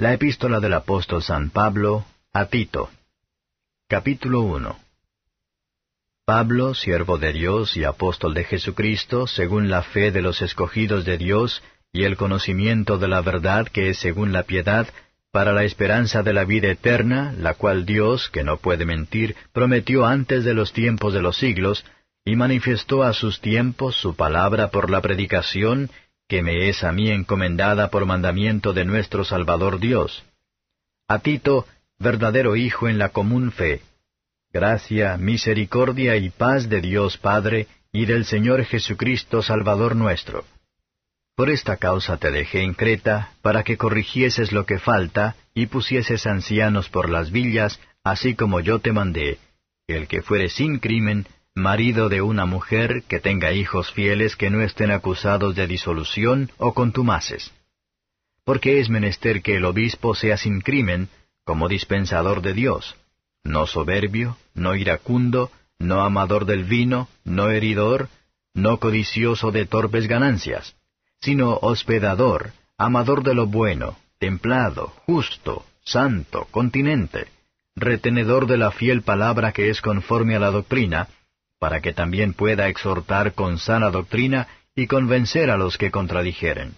La epístola del apóstol San Pablo a Tito. Capítulo 1. Pablo, siervo de Dios y apóstol de Jesucristo, según la fe de los escogidos de Dios y el conocimiento de la verdad que es según la piedad, para la esperanza de la vida eterna, la cual Dios, que no puede mentir, prometió antes de los tiempos de los siglos, y manifestó a sus tiempos su palabra por la predicación que me es a mí encomendada por mandamiento de nuestro Salvador Dios. A Tito, verdadero Hijo en la común fe. Gracia, misericordia y paz de Dios Padre y del Señor Jesucristo Salvador nuestro. Por esta causa te dejé en Creta, para que corrigieses lo que falta, y pusieses ancianos por las villas, así como yo te mandé, el que fuere sin crimen, marido de una mujer que tenga hijos fieles que no estén acusados de disolución o contumaces. Porque es menester que el obispo sea sin crimen, como dispensador de Dios, no soberbio, no iracundo, no amador del vino, no heridor, no codicioso de torpes ganancias, sino hospedador, amador de lo bueno, templado, justo, santo, continente, retenedor de la fiel palabra que es conforme a la doctrina, para que también pueda exhortar con sana doctrina y convencer a los que contradijeren.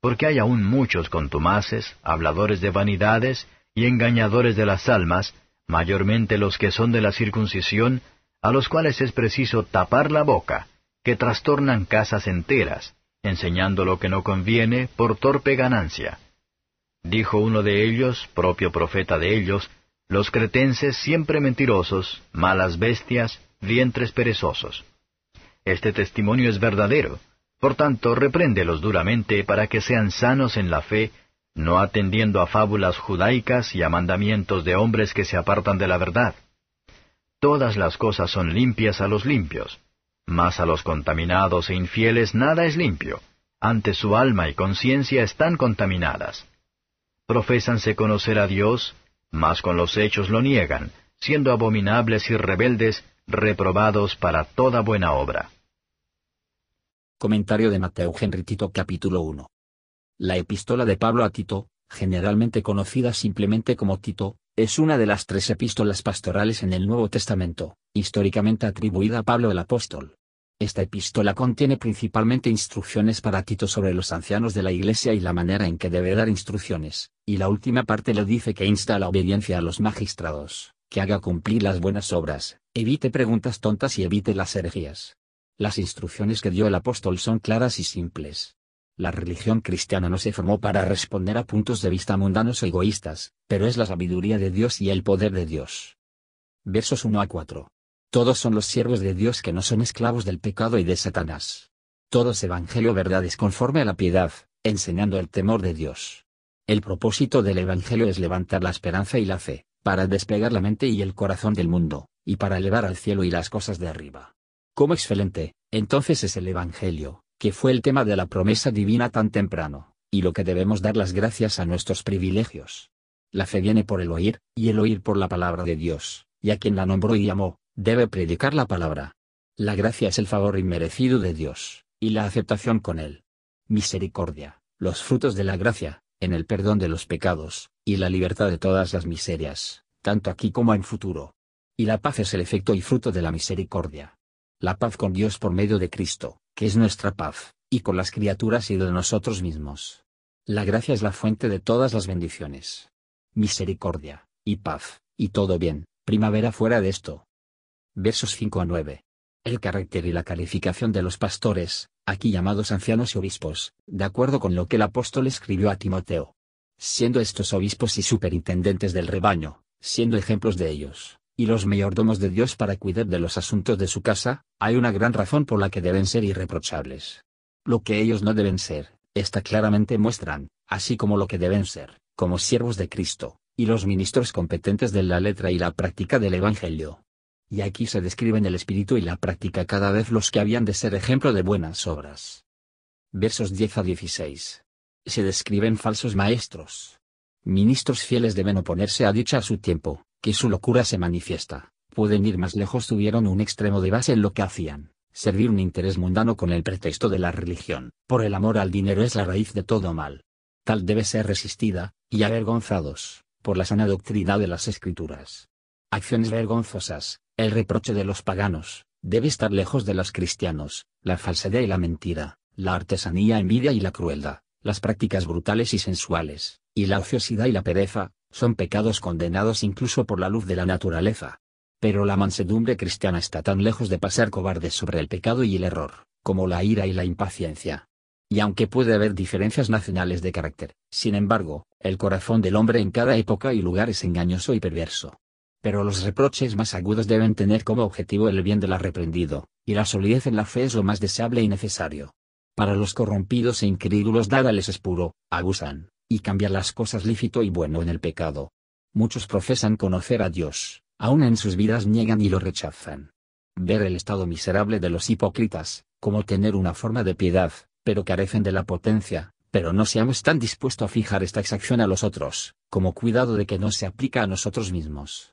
Porque hay aún muchos contumaces, habladores de vanidades y engañadores de las almas, mayormente los que son de la circuncisión, a los cuales es preciso tapar la boca, que trastornan casas enteras, enseñando lo que no conviene por torpe ganancia. Dijo uno de ellos, propio profeta de ellos, los cretenses siempre mentirosos, malas bestias, vientres perezosos. Este testimonio es verdadero, por tanto, repréndelos duramente para que sean sanos en la fe, no atendiendo a fábulas judaicas y a mandamientos de hombres que se apartan de la verdad. Todas las cosas son limpias a los limpios, mas a los contaminados e infieles nada es limpio, ante su alma y conciencia están contaminadas. Profésanse conocer a Dios, mas con los hechos lo niegan, siendo abominables y rebeldes, reprobados para toda buena obra. Comentario de Mateo Henry Tito capítulo 1. La epístola de Pablo a Tito, generalmente conocida simplemente como Tito, es una de las tres epístolas pastorales en el Nuevo Testamento, históricamente atribuida a Pablo el apóstol. Esta epístola contiene principalmente instrucciones para Tito sobre los ancianos de la Iglesia y la manera en que debe dar instrucciones, y la última parte le dice que insta a la obediencia a los magistrados que haga cumplir las buenas obras, evite preguntas tontas y evite las herejías. Las instrucciones que dio el apóstol son claras y simples. La religión cristiana no se formó para responder a puntos de vista mundanos o egoístas, pero es la sabiduría de Dios y el poder de Dios. Versos 1 a 4. Todos son los siervos de Dios que no son esclavos del pecado y de Satanás. Todos evangelio verdades conforme a la piedad, enseñando el temor de Dios. El propósito del evangelio es levantar la esperanza y la fe, para despegar la mente y el corazón del mundo, y para elevar al cielo y las cosas de arriba. Como excelente, entonces es el Evangelio, que fue el tema de la promesa divina tan temprano, y lo que debemos dar las gracias a nuestros privilegios. La fe viene por el oír, y el oír por la palabra de Dios, y a quien la nombró y llamó, debe predicar la palabra. La gracia es el favor inmerecido de Dios, y la aceptación con él. Misericordia, los frutos de la gracia, en el perdón de los pecados, y la libertad de todas las miserias, tanto aquí como en futuro. Y la paz es el efecto y fruto de la misericordia. La paz con Dios por medio de Cristo, que es nuestra paz, y con las criaturas y de nosotros mismos. La gracia es la fuente de todas las bendiciones. Misericordia, y paz, y todo bien, primavera fuera de esto. Versos 5 a 9. El carácter y la calificación de los pastores, aquí llamados ancianos y obispos, de acuerdo con lo que el apóstol escribió a Timoteo. Siendo estos obispos y superintendentes del rebaño, siendo ejemplos de ellos, y los mayordomos de Dios para cuidar de los asuntos de su casa, hay una gran razón por la que deben ser irreprochables. Lo que ellos no deben ser, está claramente muestran, así como lo que deben ser, como siervos de Cristo, y los ministros competentes de la letra y la práctica del Evangelio. Y aquí se describen el espíritu y la práctica cada vez los que habían de ser ejemplo de buenas obras. Versos 10 a 16. Se describen falsos maestros. Ministros fieles deben oponerse a dicha a su tiempo, que su locura se manifiesta. Pueden ir más lejos, tuvieron un extremo de base en lo que hacían. Servir un interés mundano con el pretexto de la religión, por el amor al dinero es la raíz de todo mal. tal debe ser resistida, y avergonzados, por la sana doctrina de las Escrituras. Acciones vergonzosas, el reproche de los paganos, debe estar lejos de los cristianos, la falsedad y la mentira, la artesanía, envidia y la crueldad, las prácticas brutales y sensuales, y la ociosidad y la pereza, son pecados condenados incluso por la luz de la naturaleza. Pero la mansedumbre cristiana está tan lejos de pasar cobardes sobre el pecado y el error, como la ira y la impaciencia. Y aunque puede haber diferencias nacionales de carácter, sin embargo, el corazón del hombre en cada época y lugar es engañoso y perverso. Pero los reproches más agudos deben tener como objetivo el bien del arreprendido, y la solidez en la fe es lo más deseable y necesario. Para los corrompidos e incrédulos nada les es puro, abusan, y cambian las cosas lícito y bueno en el pecado. Muchos profesan conocer a Dios, aun en sus vidas niegan y lo rechazan. Ver el estado miserable de los hipócritas, como tener una forma de piedad, pero carecen de la potencia, pero no seamos tan dispuestos a fijar esta exacción a los otros, como cuidado de que no se aplica a nosotros mismos.